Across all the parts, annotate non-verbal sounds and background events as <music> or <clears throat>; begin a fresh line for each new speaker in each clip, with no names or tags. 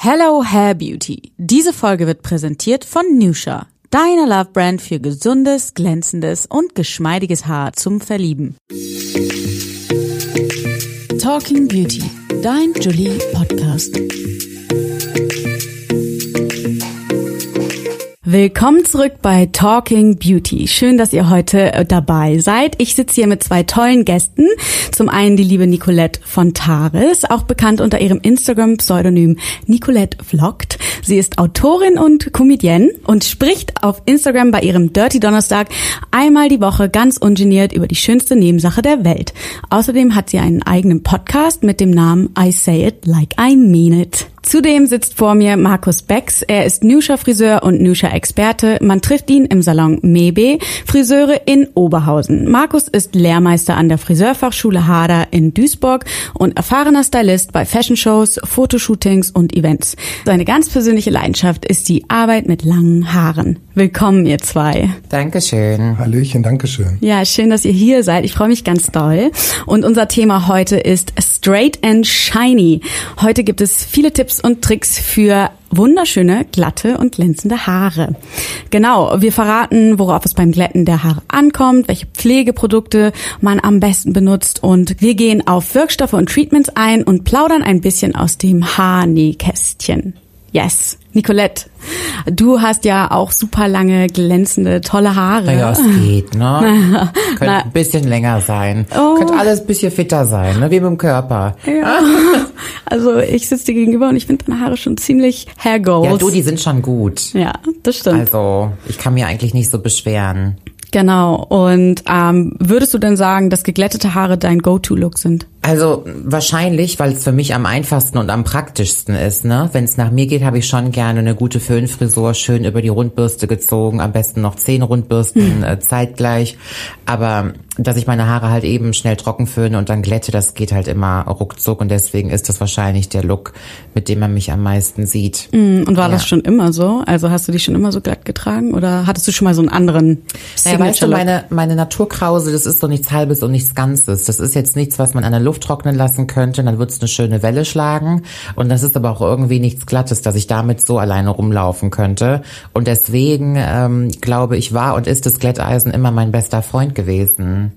Hello Hair Beauty. Diese Folge wird präsentiert von Nusha, deiner Love Brand für gesundes, glänzendes und geschmeidiges Haar zum Verlieben. Talking Beauty, dein Julie Podcast. Willkommen zurück bei Talking Beauty. Schön, dass ihr heute äh, dabei seid. Ich sitze hier mit zwei tollen Gästen. Zum einen die liebe Nicolette von Taris, auch bekannt unter ihrem Instagram-Pseudonym Nicolette Vlogt. Sie ist Autorin und Comedienne und spricht auf Instagram bei ihrem Dirty Donnerstag einmal die Woche ganz ungeniert über die schönste Nebensache der Welt. Außerdem hat sie einen eigenen Podcast mit dem Namen I Say It Like I Mean It. Zudem sitzt vor mir Markus Becks. Er ist Nusha-Friseur und Nusha-Experte. Man trifft ihn im Salon Mebe, Friseure in Oberhausen. Markus ist Lehrmeister an der Friseurfachschule Hader in Duisburg und erfahrener Stylist bei Fashion-Shows, Fotoshootings und Events. Seine ganz persönliche Leidenschaft ist die Arbeit mit langen Haaren. Willkommen, ihr zwei.
Dankeschön.
Hallöchen, Dankeschön.
Ja, schön, dass ihr hier seid. Ich freue mich ganz doll. Und unser Thema heute ist Straight and Shiny. Heute gibt es viele Tipps und Tricks für wunderschöne, glatte und glänzende Haare. Genau, wir verraten, worauf es beim Glätten der Haare ankommt, welche Pflegeprodukte man am besten benutzt und wir gehen auf Wirkstoffe und Treatments ein und plaudern ein bisschen aus dem Haarnähkästchen. Yes. Nicolette, du hast ja auch super lange, glänzende, tolle Haare.
Naja, es geht, ne? <laughs> Könnte ein bisschen länger sein.
Oh.
Könnte alles ein bisschen fitter sein, ne? Wie mit dem Körper.
Ja. <laughs> Also ich sitze dir gegenüber und ich finde deine Haare schon ziemlich Hair Goals.
Ja, du, die sind schon gut.
Ja, das stimmt.
Also, ich kann mir eigentlich nicht so beschweren.
Genau. Und ähm, würdest du denn sagen, dass geglättete Haare dein Go-To-Look sind?
Also wahrscheinlich, weil es für mich am einfachsten und am praktischsten ist. Ne? Wenn es nach mir geht, habe ich schon gerne eine gute Föhnfrisur, schön über die Rundbürste gezogen, am besten noch zehn Rundbürsten äh, zeitgleich. Aber dass ich meine Haare halt eben schnell trocken föhne und dann glätte, das geht halt immer ruckzuck und deswegen ist das wahrscheinlich der Look, mit dem man mich am meisten sieht.
Mm, Und war
Ja.
das schon immer so? Also hast du dich schon immer so glatt getragen oder hattest du schon mal so einen anderen
Naja, weißt du, meine, meine Naturkrause, das ist so nichts Halbes und nichts Ganzes. Das ist jetzt nichts, was man an der Luft trocknen lassen könnte, dann wird's eine schöne Welle schlagen. Und das ist aber auch irgendwie nichts Glattes, dass ich damit so alleine rumlaufen könnte. Und deswegen ähm, glaube ich, war und ist das Glätteisen immer mein bester Freund gewesen.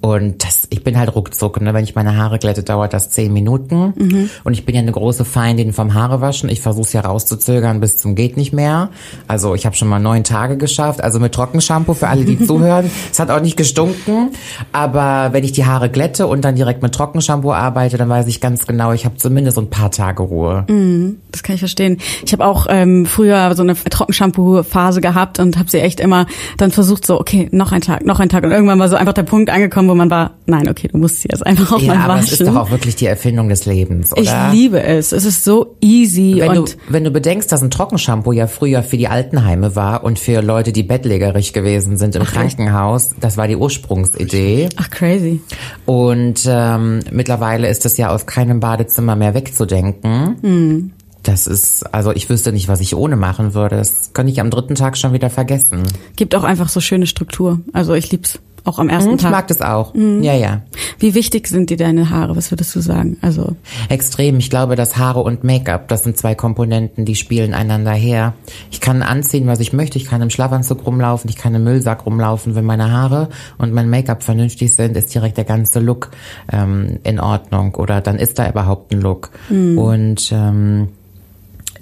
Und das, ich bin halt ruckzuck, ne? wenn ich meine Haare glätte, dauert das zehn Minuten. Und ich bin ja eine große Feindin vom Haarewaschen. Ich versuche es ja rauszuzögern bis zum geht nicht mehr. Also ich habe schon mal neun Tage geschafft. Also mit Trockenshampoo für alle, die <laughs> zuhören. Es hat auch nicht gestunken. Aber wenn ich die Haare glätte und dann direkt mit Trockenshampoo arbeite, dann weiß ich ganz genau, ich habe zumindest so ein paar Tage Ruhe.
Das kann ich verstehen. Ich habe auch ähm, früher so eine Trockenshampoo-Phase gehabt und habe sie echt immer dann versucht so, okay, noch ein Tag, noch ein Tag. Und irgendwann war so einfach der Punkt angekommen, wo man war, nein, okay, du musst sie jetzt einfach auch
Ja,
mal
aber
waschen.
es ist doch auch wirklich die Erfindung des Lebens, oder?
ich liebe es. Es ist so easy
Wenn du,
und
wenn du bedenkst, dass ein Trockenshampoo ja früher für die Altenheime war und für Leute, die bettlägerig gewesen sind im Krankenhaus, das war die Ursprungsidee.
ach crazy.
Und ähm, mittlerweile ist es ja aus keinem Badezimmer mehr wegzudenken.
Hm.
Das ist, also ich wüsste nicht, was ich ohne machen würde. Das könnte ich am dritten Tag schon wieder vergessen.
Gibt auch einfach so schöne Struktur. Also ich lieb's auch am ersten
Ich
Tag.
mag das auch.
Hm.
Ja, ja.
Wie wichtig sind dir deine Haare? Was würdest du sagen? Also
Extrem. Ich glaube, dass Haare und Make-up, das sind zwei Komponenten, die spielen einander her. Ich kann anziehen, was ich möchte. Ich kann im Schlafanzug rumlaufen. Ich kann im Müllsack rumlaufen. Wenn meine Haare und mein Make-up vernünftig sind, ist direkt der ganze Look ähm, in Ordnung. Oder dann ist da überhaupt ein Look. Und ähm,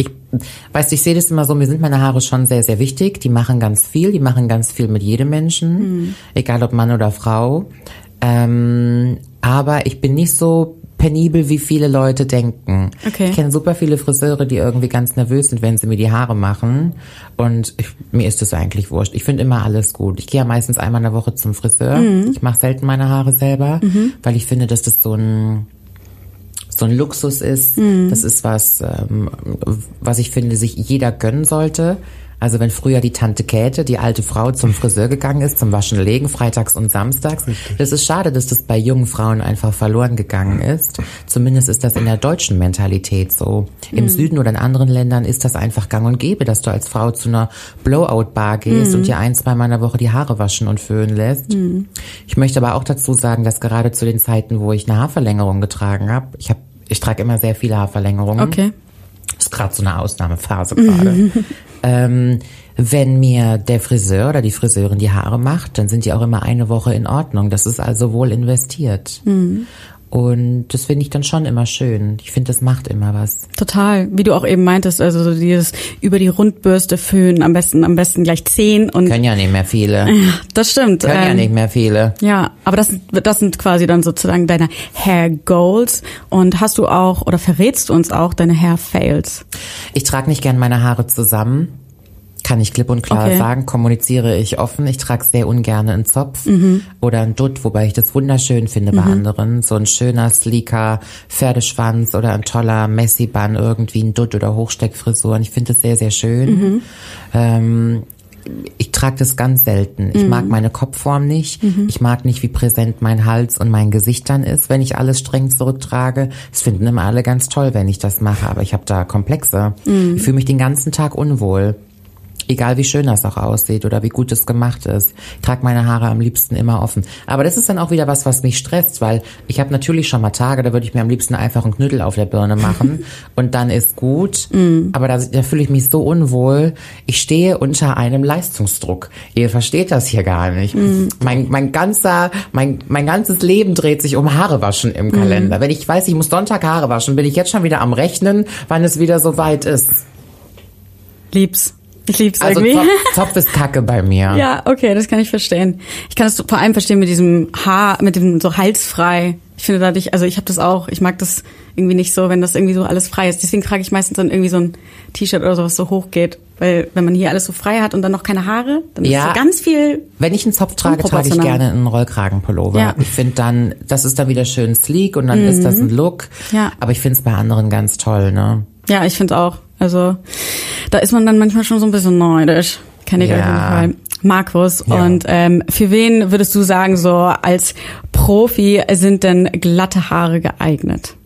ich, weißt du, ich sehe das immer so, mir sind meine Haare schon sehr, sehr wichtig. Die machen ganz viel, die machen ganz viel mit jedem Menschen, egal ob Mann oder Frau. Ähm, aber ich bin nicht so penibel, wie viele Leute denken.
Okay.
Ich kenne super viele Friseure, die irgendwie ganz nervös sind, wenn sie mir die Haare machen. Und ich, mir ist das eigentlich wurscht. Ich finde immer alles gut. Ich gehe ja meistens einmal in der Woche zum Friseur. Ich mache selten meine Haare selber, weil ich finde, dass das so ein so ein Luxus ist. Das ist was, ähm, was ich finde, sich jeder gönnen sollte. Also wenn früher die Tante Käthe, die alte Frau, zum Friseur gegangen ist, zum Waschen legen, freitags und samstags. Das ist schade, dass das bei jungen Frauen einfach verloren gegangen ist. Zumindest ist das in der deutschen Mentalität so. Im Süden oder in anderen Ländern ist das einfach gang und gäbe, dass du als Frau zu einer Blowout-Bar gehst und dir ein, zwei Mal in der Woche die Haare waschen und föhnen lässt. Ich möchte aber auch dazu sagen, dass gerade zu den Zeiten, wo ich eine Haarverlängerung getragen habe, ich habe ich trage immer sehr viele Haarverlängerungen.
okay.
Ist gerade so eine Ausnahmephase gerade. <laughs> ähm, wenn mir der Friseur oder die Friseurin die Haare macht, dann sind die auch immer eine Woche in Ordnung. Das ist also wohl investiert.
Mhm.
Und das finde ich dann schon immer schön. Ich finde, das macht immer was.
Total, wie du auch eben meintest, also so dieses über die Rundbürste föhnen, am besten am besten gleich zehn und
Können ja nicht mehr viele.
Ja, das stimmt.
Können ja
Ähm,
nicht mehr viele.
Ja, aber das, das sind quasi dann sozusagen deine Hair Goals. Und hast du auch oder verrätst du uns auch deine Hair Fails?
Ich trage nicht gern meine Haare zusammen. Kann ich klipp und klar
Okay.
sagen, kommuniziere ich offen. Ich trage sehr ungern einen Zopf
Mhm.
oder einen Dutt, wobei ich das wunderschön finde bei anderen. So ein schöner, sleeker Pferdeschwanz oder ein toller Messi-Bun, irgendwie ein Dutt oder Hochsteckfrisur. Und ich finde das sehr, sehr schön.
Mhm.
Ähm, ich trage das ganz selten. Ich
Mhm.
mag meine Kopfform nicht. Ich mag nicht, wie präsent mein Hals und mein Gesicht dann ist, wenn ich alles streng zurücktrage. Das finden immer alle ganz toll, wenn ich das mache, aber ich habe da Komplexe.
Mhm.
Ich fühle mich den ganzen Tag unwohl. Egal wie schön das auch aussieht oder wie gut es gemacht ist. Ich trage meine Haare am liebsten immer offen. Aber das ist dann auch wieder was, was mich stresst, weil ich habe natürlich schon mal Tage, da würde ich mir am liebsten einfach einen Knüttel auf der Birne machen <laughs> und dann ist gut. Aber da, da fühle ich mich so unwohl. Ich stehe unter einem Leistungsdruck. Ihr versteht das hier gar nicht. Mein, mein ganzer, mein, mein ganzes Leben dreht sich um Haare waschen im Kalender. Wenn ich weiß, ich muss Sonntag Haare waschen, bin ich jetzt schon wieder am Rechnen, wann es wieder so weit ist.
Lieb's. Ich lieb's
Also
irgendwie.
Zopf, <laughs> Zopf ist Kacke bei mir.
Ja, okay, das kann ich verstehen. Ich kann das vor allem verstehen mit diesem Haar, mit dem so halsfrei. Ich finde dadurch, also ich habe das auch, ich mag das irgendwie nicht so, wenn das irgendwie so alles frei ist. Deswegen trage ich meistens dann irgendwie so ein T-Shirt oder so, was so hoch geht. Weil wenn man hier alles so frei hat und dann noch keine Haare, dann
Ja.
ist so ganz viel.
Wenn ich einen Zopf trage, trage ich gerne einen Rollkragenpullover.
Ja.
Ich finde dann, das ist dann wieder schön sleek und dann ist das ein Look.
Ja.
Aber ich finde es bei anderen ganz toll, ne?
Ja, ich finde auch. Also da ist man dann manchmal schon so ein bisschen neidisch. Kenne ich
Ja.
auf jeden Fall. Markus,
Ja.
und ähm, für wen würdest du sagen, so als Profi sind denn glatte Haare geeignet?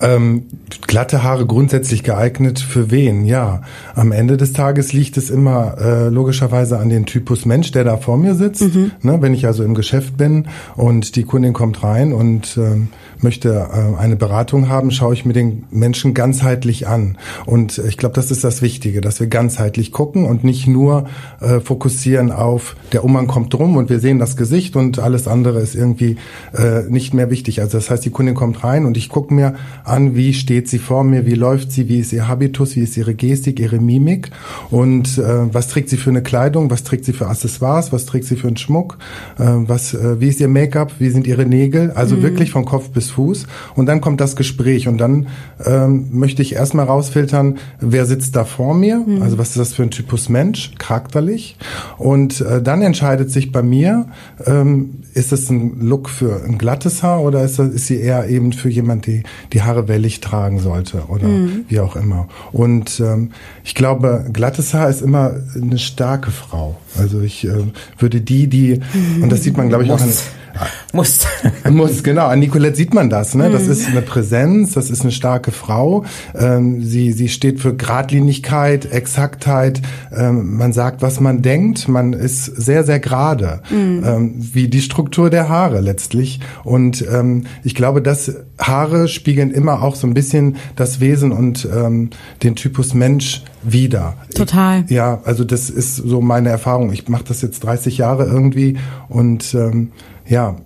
Ähm, glatte Haare grundsätzlich geeignet für wen? Ja, am Ende des Tages liegt es immer äh, logischerweise an den Typus Mensch, der da vor mir sitzt. Ne, wenn ich also im Geschäft bin und die Kundin kommt rein und ähm, möchte äh, eine Beratung haben, schaue ich mir den Menschen ganzheitlich an. Und ich glaube, das ist das Wichtige, dass wir ganzheitlich gucken und nicht nur äh, fokussieren auf der Umhang kommt drum und wir sehen das Gesicht und alles andere ist irgendwie äh, nicht mehr wichtig. Also das heißt, die Kundin kommt rein und ich gucke mir an, wie steht sie vor mir, wie läuft sie, wie ist ihr Habitus, wie ist ihre Gestik, ihre Mimik und äh, was trägt sie für eine Kleidung, was trägt sie für Accessoires, was trägt sie für einen Schmuck, äh, was, äh, wie ist ihr Make-up, wie sind ihre Nägel, also wirklich von Kopf bis Fuß und dann kommt das Gespräch und dann ähm, möchte ich erstmal rausfiltern, wer sitzt da vor mir, also was ist das für ein Typus Mensch, charakterlich. Und äh, dann entscheidet sich bei mir, ähm, ist es ein Look für ein glattes Haar oder ist, das, ist sie eher eben für jemand, die die Haare wellig tragen sollte oder wie auch immer. Und ähm, ich glaube, glattes Haar ist immer eine starke Frau. Also ich äh, würde die, die, und das sieht man, glaube ich, auch an, <laughs>
Muss.
muss, genau. An Nicolette sieht man das. Ne? Das ist eine Präsenz, das ist eine starke Frau. Ähm, sie, sie steht für Gradlinigkeit, Exaktheit. Ähm, man sagt, was man denkt. Man ist sehr, sehr gerade. Ähm, wie die Struktur der Haare letztlich. Und ähm, ich glaube, dass Haare spiegeln immer auch so ein bisschen das Wesen und ähm, den Typus Mensch wider.
Total.
Ja, also das ist so meine Erfahrung. Ich mache das jetzt 30 Jahre irgendwie und ähm, ja,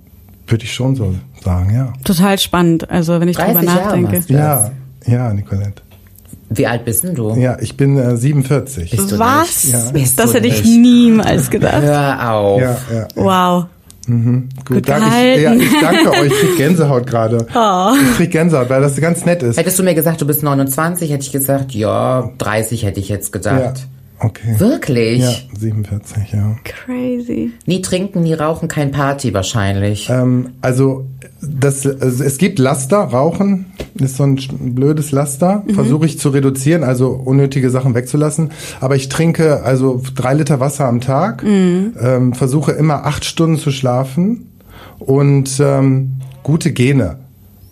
würde ich schon so sagen, ja.
Total spannend, also wenn ich drüber
30 Jahre
nachdenke.
Ja, ja, Nicolette.
Wie alt bist denn du?
Ja, ich bin äh, 47.
Bist du
Was?
nicht?
Ja.
Bist
Das
du
hätte ich niemals gedacht.
Hör auf.
Ja, ja. ja.
Wow.
Gut,
Gut
danke. Ich, ja, ich danke euch. Ich krieg Gänsehaut gerade. <laughs> Ich krieg Gänsehaut, weil das ganz nett ist.
Hättest du mir gesagt, du bist 29, hätte ich gesagt, ja, 30 hätte ich jetzt
Ja,
gedacht.
Okay.
Wirklich?
Ja, 47, ja.
Crazy.
Nie trinken, nie rauchen, kein Party wahrscheinlich.
Ähm, also, das, also es gibt Laster, Rauchen ist so ein blödes Laster. Versuche ich zu reduzieren, also unnötige Sachen wegzulassen. Aber ich trinke also drei Liter Wasser am Tag, ähm, versuche immer acht Stunden zu schlafen und ähm, gute Gene.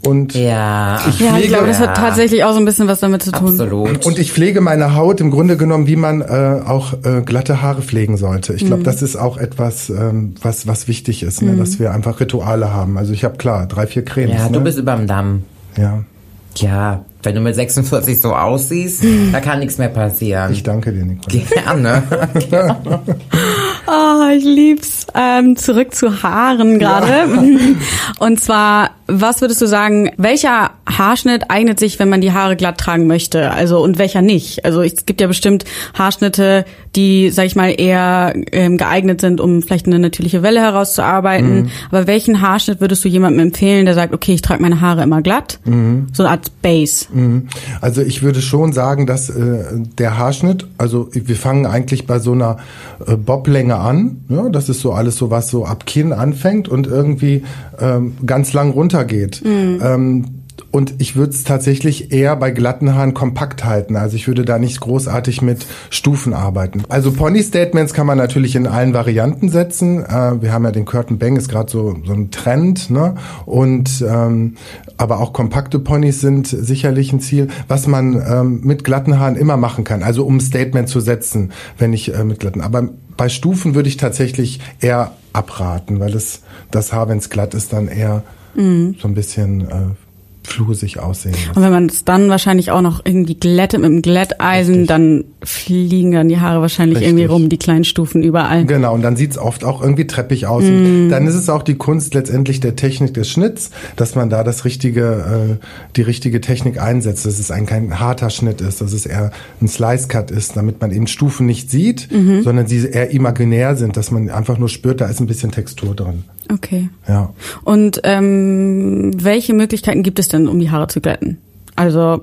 Und
ja,
ich
Ja, ich
pflege,
glaube, das hat tatsächlich auch so ein bisschen was damit zu tun.
absolut.
und ich pflege meine Haut im Grunde genommen, wie man äh, auch äh, glatte Haare pflegen sollte. Ich glaube, das ist auch etwas, ähm, was was wichtig ist, ne? dass wir einfach Rituale haben. Also ich habe klar drei, vier Cremes.
ja, du
ne?
bist überm Damm.
ja.
Ja, Wenn du mit 46 so aussiehst, da kann nichts mehr passieren.
Ich danke dir, Nicole.
Gerne.
Oh, <laughs> ich lieb's. Ähm, zurück zu Haaren gerade. <laughs> Und zwar, was würdest du sagen, welcher Haarschnitt eignet sich, wenn man die Haare glatt tragen möchte? Also und welcher nicht? Also es gibt ja bestimmt Haarschnitte, die, sag ich mal, eher ähm, geeignet sind, um vielleicht eine natürliche Welle herauszuarbeiten.
Mhm.
Aber welchen Haarschnitt würdest du jemandem empfehlen, der sagt, okay, ich trage meine Haare immer glatt?
Mhm.
So eine Art Base.
Also ich würde schon sagen, dass äh, der Haarschnitt, also wir fangen eigentlich bei so einer äh, Boblänge an. Ja, das ist so alles so was so ab Kinn anfängt und irgendwie ähm, ganz lang runtergeht. Ähm, und ich würde es tatsächlich eher bei glatten Haaren kompakt halten. Also ich würde da nicht großartig mit Stufen arbeiten. Also Pony-Statements kann man natürlich in allen Varianten setzen. Äh, wir haben ja den Curtain Bang, ist gerade so, so ein Trend. Ne? Und ähm, aber auch kompakte Ponys sind sicherlich ein Ziel, was man ähm, mit glatten Haaren immer machen kann. Also um Statement zu setzen, wenn ich äh, mit glatten. Aber bei Stufen würde ich tatsächlich eher abraten, weil es das Haar, wenn es glatt ist, dann eher so ein bisschen äh, flusig aussehen lässt.
Und wenn man es dann wahrscheinlich auch noch irgendwie glättet mit dem Glätteisen,
Richtig.
dann fliegen dann die Haare wahrscheinlich
Richtig.
irgendwie rum, die kleinen Stufen überall.
Genau, und dann sieht's oft auch irgendwie treppig aus. Und Dann ist es auch die Kunst letztendlich der Technik des Schnitts, dass man da das richtige, äh, die richtige Technik einsetzt, dass es ein kein harter Schnitt ist, dass es eher ein Slice-Cut ist, damit man eben Stufen nicht sieht, sondern sie eher imaginär sind, dass man einfach nur spürt, da ist ein bisschen Textur drin.
Okay.
Ja.
Und ähm, welche Möglichkeiten gibt es denn, um die Haare zu glätten? Also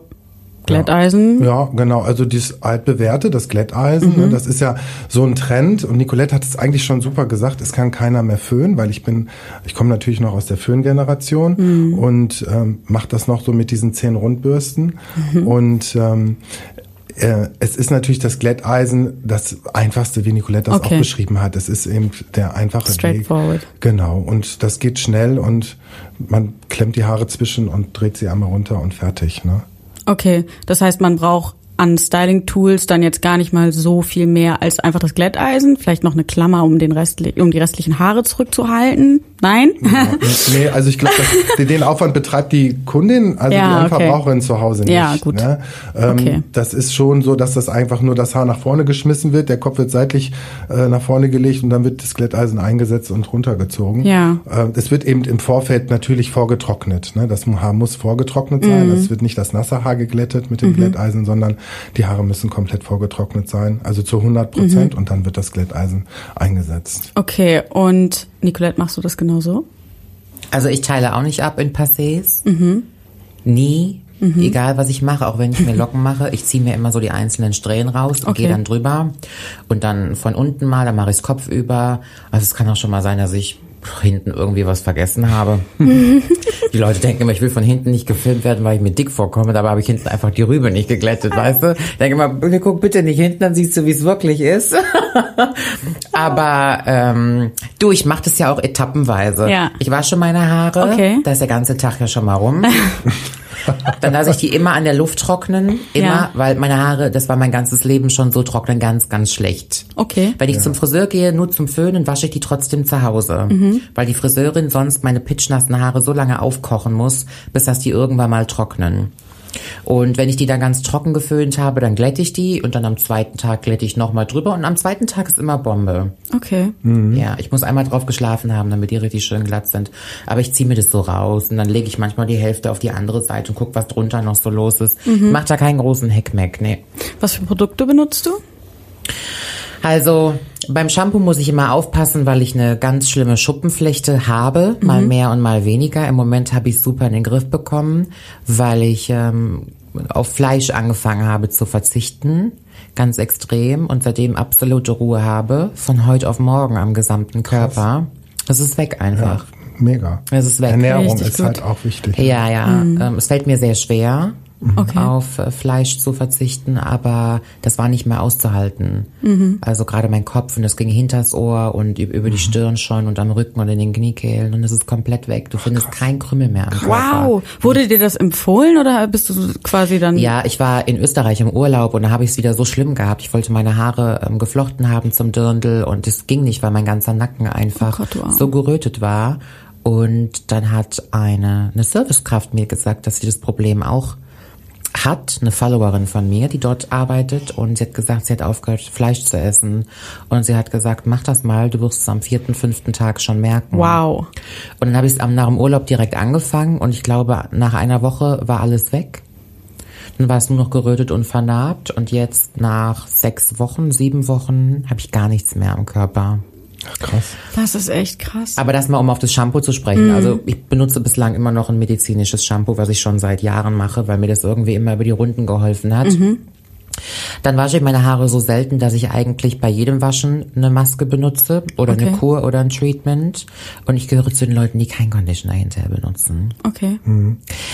Glätteisen.
Ja, genau. Also dieses altbewährte, das Glätteisen, ne, das ist ja so ein Trend. Und Nicolette hat es eigentlich schon super gesagt, es kann keiner mehr föhnen, weil ich bin, ich komme natürlich noch aus der Föhngeneration und ähm, mache das noch so mit diesen zehn Rundbürsten. Und ähm, äh, es ist natürlich das Glätteisen das einfachste, wie Nicolette das
Okay.
auch beschrieben hat. Es ist eben der einfache
Straightforward.
Weg. Genau. Und das geht schnell und man klemmt die Haare zwischen und dreht sie einmal runter und fertig. Ne?
Okay, das heißt, man braucht an Styling-Tools dann jetzt gar nicht mal so viel mehr als einfach das Glätteisen, vielleicht noch eine Klammer, um den Restli um die restlichen Haare zurückzuhalten. Nein?
Ja, nee, also ich glaube, den Aufwand betreibt die Kundin, also
Ja,
die
okay.
Endverbraucherin zu Hause nicht.
Ja, gut.
Ne? Ähm,
Okay.
Das ist schon so, dass das einfach nur das Haar nach vorne geschmissen wird, der Kopf wird seitlich äh, nach vorne gelegt und dann wird das Glätteisen eingesetzt und runtergezogen.
Ja.
Äh, es wird eben im Vorfeld natürlich vorgetrocknet. Ne? Das Haar muss vorgetrocknet sein.
Mhm.
Es wird nicht das nasse Haar geglättet mit dem Glätteisen, sondern die Haare müssen komplett vorgetrocknet sein, also zu 100
Mhm.
Prozent und dann wird das Glätteisen eingesetzt.
Okay, und Nicolette, machst du das genauso?
Also ich teile auch nicht ab in Passés.
Mhm.
Nie. Egal, was ich mache, auch wenn ich mir <laughs> Locken mache, ich ziehe mir immer so die einzelnen Strähnen raus und
Okay.
gehe dann drüber. Und dann von unten mal, dann mache ich es kopfüber. Also es kann auch schon mal sein, dass ich hinten irgendwie was vergessen habe. <laughs> die Leute denken immer, ich will von hinten nicht gefilmt werden, weil ich mir dick vorkomme. Dabei habe ich hinten einfach die Rübe nicht geglättet, weißt du? Ich denke immer, guck bitte nicht hinten, dann siehst du, wie es wirklich ist. <laughs> Aber ähm, du, ich mache das ja auch etappenweise.
Ja.
Ich wasche meine Haare.
Okay.
Da ist der ganze Tag ja schon mal rum. <laughs> Dann lasse ich die immer an der Luft trocknen. Immer,
Ja.
weil meine Haare, das war mein ganzes Leben schon so trocknen, ganz, ganz schlecht.
Okay.
Wenn ich zum Friseur gehe, nur zum Föhnen, wasche ich die trotzdem zu Hause.
Mhm.
Weil die Friseurin sonst meine pitschnassen Haare so lange aufkochen muss, bis dass die irgendwann mal trocknen. Und wenn ich die dann ganz trocken geföhnt habe, dann glätte ich die und dann am zweiten Tag glätte ich nochmal drüber und am zweiten Tag ist immer Bombe.
Okay.
Ja, ich muss einmal drauf geschlafen haben, damit die richtig schön glatt sind. Aber ich ziehe mir das so raus und dann lege ich manchmal die Hälfte auf die andere Seite und guck, was drunter noch so los ist. Macht da keinen großen Heckmeck, nee.
Was für Produkte benutzt du?
Also beim Shampoo muss ich immer aufpassen, weil ich eine ganz schlimme Schuppenflechte habe, mal mehr und mal weniger. Im Moment habe ich super in den Griff bekommen, weil ich ähm, auf Fleisch angefangen habe zu verzichten, ganz extrem und seitdem absolute Ruhe habe, von heute auf morgen am gesamten Körper. Das ist weg einfach.
Mega.
Es ist weg.
Ernährung
Richtig
ist
gut.
halt auch wichtig.
Ja, ja. Ähm, es fällt mir sehr schwer,
Okay.
auf äh, Fleisch zu verzichten, aber das war nicht mehr auszuhalten. Also gerade mein Kopf und das ging hinters Ohr und üb- über die Stirn schon und am Rücken und in den Kniekehlen und es ist komplett weg. Du findest kein Krümmel mehr am Körper.
Wow. Wurde dir das empfohlen oder bist du quasi dann?
Ja, ich war in Österreich im Urlaub und da habe ich es wieder so schlimm gehabt. Ich wollte meine Haare ähm, geflochten haben zum Dirndl und es ging nicht, weil mein ganzer Nacken einfach
Oh Gott,
so gerötet war. Und dann hat eine, eine Servicekraft mir gesagt, dass sie das Problem auch hat eine Followerin von mir, die dort arbeitet und sie hat gesagt, sie hat aufgehört, Fleisch zu essen. Und sie hat gesagt, mach das mal, du wirst es am vierten, fünften Tag schon merken.
Wow.
Und dann habe ich es nach dem Urlaub direkt angefangen und ich glaube, nach einer Woche war alles weg. Dann war es nur noch gerötet und vernarbt und jetzt nach sechs Wochen, sieben Wochen habe ich gar nichts mehr am Körper.
Ach, krass.
Das ist echt krass.
Aber das mal, um auf das Shampoo zu sprechen. Also ich benutze bislang immer noch ein medizinisches Shampoo, was ich schon seit Jahren mache, weil mir das irgendwie immer über die Runden geholfen hat. Dann wasche ich meine Haare so selten, dass ich eigentlich bei jedem Waschen eine Maske benutze oder
Okay.
eine Kur oder ein Treatment. Und ich gehöre zu den Leuten, die kein Conditioner hinterher benutzen.
Okay.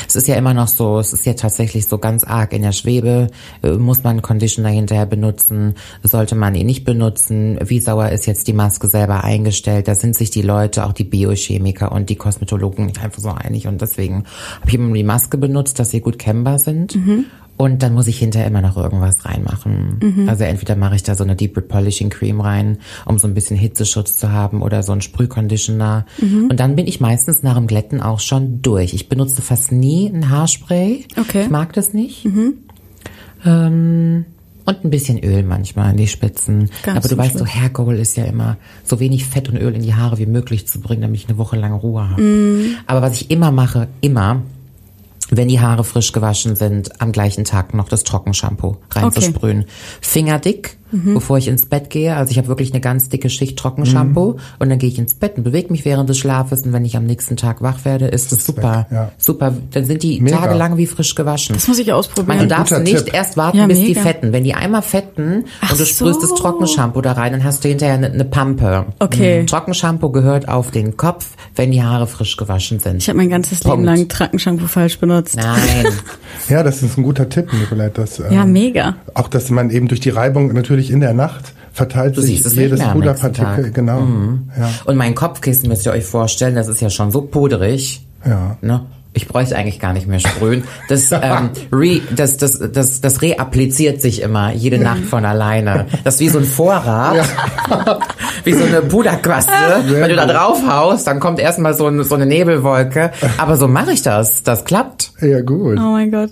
Es ist ja immer noch so, es ist ja tatsächlich so ganz arg in der Schwebe. Äh, Muss man einen Conditioner hinterher benutzen? Sollte man ihn nicht benutzen? Wie sauer ist jetzt die Maske selber eingestellt? Da sind sich die Leute, auch die Biochemiker und die Kosmetologen nicht einfach so einig. Und deswegen habe ich immer die Maske benutzt, dass sie gut kennbar sind. Und dann muss ich hinterher immer noch irgendwas reinmachen. Also entweder mache ich da so eine Deep Repolishing Cream rein, um so ein bisschen Hitzeschutz zu haben oder so ein Sprühconditioner. Und dann bin ich meistens nach dem Glätten auch schon durch. Ich benutze fast nie ein Haarspray.
Okay.
Ich mag das nicht. Ähm, und ein bisschen Öl manchmal in die Spitzen.
Ganz
Aber du weißt, so. Hair Goal ist ja immer so wenig Fett und Öl in die Haare wie möglich zu bringen, damit ich eine Woche lang Ruhe habe.
Mhm.
Aber was ich immer mache, immer, wenn die Haare frisch gewaschen sind, am gleichen Tag noch das Trockenshampoo reinzusprühen. Fingerdick,
Mhm.
bevor ich ins Bett gehe. Also ich habe wirklich eine ganz dicke Schicht Trockenshampoo und dann gehe ich ins Bett und bewege mich während des Schlafes und wenn ich am nächsten Tag wach werde, ist das super.
ja.
Super, dann sind die
Mega.
Tage lang wie frisch gewaschen.
Das muss ich
Man,
ausprobieren.
du darfst
guter
nicht
Tipp.
erst warten,
Ja,
bis
mega.
die fetten. Wenn die einmal fetten
Ach
und du sprühst
so.
das Trockenshampoo da rein, dann hast du hinterher eine, eine Pampe.
Okay.
Mhm. Trockenshampoo gehört auf den Kopf, wenn die Haare frisch gewaschen sind.
Ich habe mein ganzes Leben
Punkt.
lang Trockenshampoo falsch benutzt.
Nein. <laughs>
Ja, das ist ein guter Tipp, Nicolette. Dass,
Ja,
ähm,
mega.
Auch, dass man eben durch die Reibung natürlich in der Nacht verteilt
Du
sich jedes Puderpartikel. Genau. Ja.
Und mein Kopfkissen müsst ihr euch vorstellen, das ist ja schon so puderig.
Ja.
Ne? Ich bräuchte eigentlich gar nicht mehr sprühen. Das, <laughs> ähm, re, das, das, das, das reappliziert sich immer jede Nacht von alleine. Das ist wie so ein Vorrat. <laughs> wie so eine Puderquaste. Wenn du da drauf haust, dann kommt erstmal so, ein, so eine Nebelwolke. Aber so mache ich das. Das klappt.
ja, gut.
Oh mein Gott.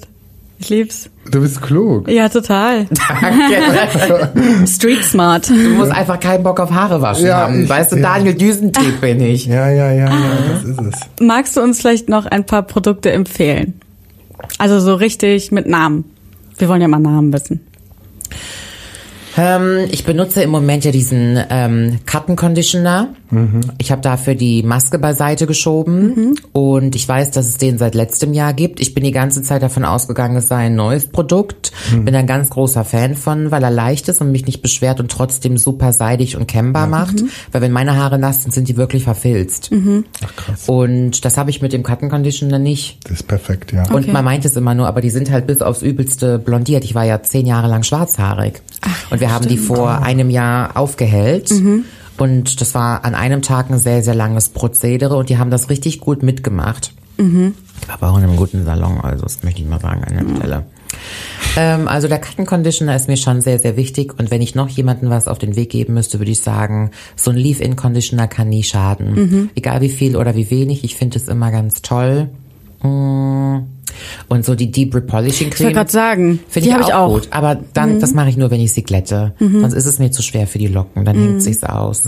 Ich lieb's.
Du bist klug.
Ja, total. <laughs>
Danke. <laughs>
Street smart.
Du musst einfach keinen Bock auf Haare waschen
Ja,
haben.
ich-
weißt du,
ja.
Daniel Düsentrieb bin ich.
Ja, ja, ja, ja,
Ah.
das ist es.
Magst du uns vielleicht noch ein paar Produkte empfehlen? Also so richtig mit Namen. Wir wollen ja mal Namen wissen.
Ähm, ich benutze im Moment ja diesen ähm, Cotton Conditioner. Ich habe dafür die Maske beiseite geschoben und ich weiß, dass es den seit letztem Jahr gibt. Ich bin die ganze Zeit davon ausgegangen, es sei ein neues Produkt. Bin ein ganz großer Fan von, weil er leicht ist und mich nicht beschwert und trotzdem super seidig und kennbar macht. Weil wenn meine Haare nass sind, sind die wirklich verfilzt.
Ach, krass.
Und das habe ich mit dem Cotton Conditioner nicht.
Das ist perfekt, ja.
Und
Okay.
man meint es immer nur, aber die sind halt bis aufs Übelste blondiert. Ich war ja zehn Jahre lang schwarzhaarig. und wir haben die vor einem Jahr aufgehellt. Und das war an einem Tag ein sehr, sehr langes Prozedere und die haben das richtig gut mitgemacht. Ich war aber auch in einem guten Salon, also das möchte ich mal sagen an der Stelle. Ähm, also der Cotton Conditioner ist mir schon sehr, sehr wichtig. Und wenn ich noch jemanden was auf den Weg geben müsste, würde ich sagen, so ein Leave-In Conditioner kann nie schaden. Egal wie viel oder wie wenig, ich finde es immer ganz toll. Mm. Und so die Deep Repolishing
Ich
Cream.
wollte gerade sagen,
Finde
die
ich,
habe
auch
ich auch. Mhm.
gut. Aber dann, das mache ich nur, wenn ich sie glätte. Sonst ist es mir zu schwer für die Locken. Dann hängt sich's aus.